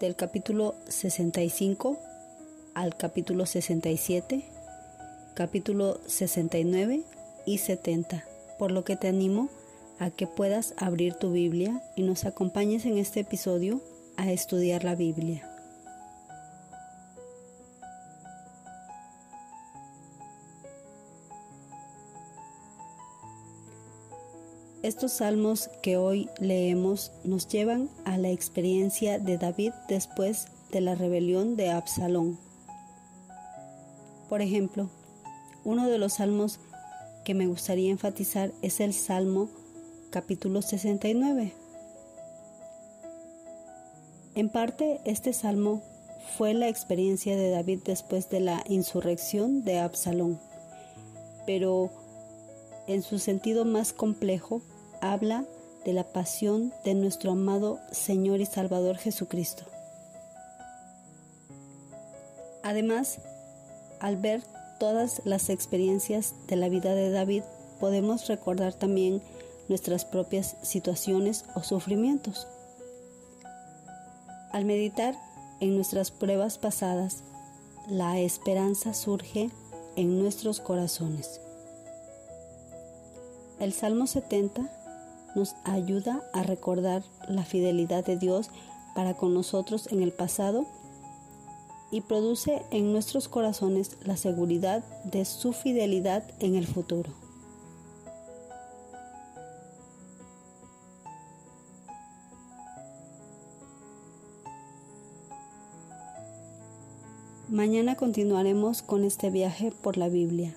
del capítulo 65 al capítulo 67, capítulo 69 y 70, por lo que te animo a que puedas abrir tu Biblia y nos acompañes en este episodio a estudiar la Biblia. Estos salmos que hoy leemos nos llevan a la experiencia de David después de la rebelión de Absalón. Por ejemplo, uno de los salmos que me gustaría enfatizar es el Salmo capítulo 69. En parte, este salmo fue la experiencia de David después de la insurrección de Absalón, pero en su sentido más complejo habla de la pasión de nuestro amado Señor y Salvador Jesucristo. Además, al ver todas las experiencias de la vida de David, podemos recordar también nuestras propias situaciones o sufrimientos. Al meditar en nuestras pruebas pasadas, la esperanza surge en nuestros corazones. El Salmo 70 nos ayuda a recordar la fidelidad de Dios para con nosotros en el pasado y produce en nuestros corazones la seguridad de su fidelidad en el futuro. Mañana continuaremos con este viaje por la Biblia.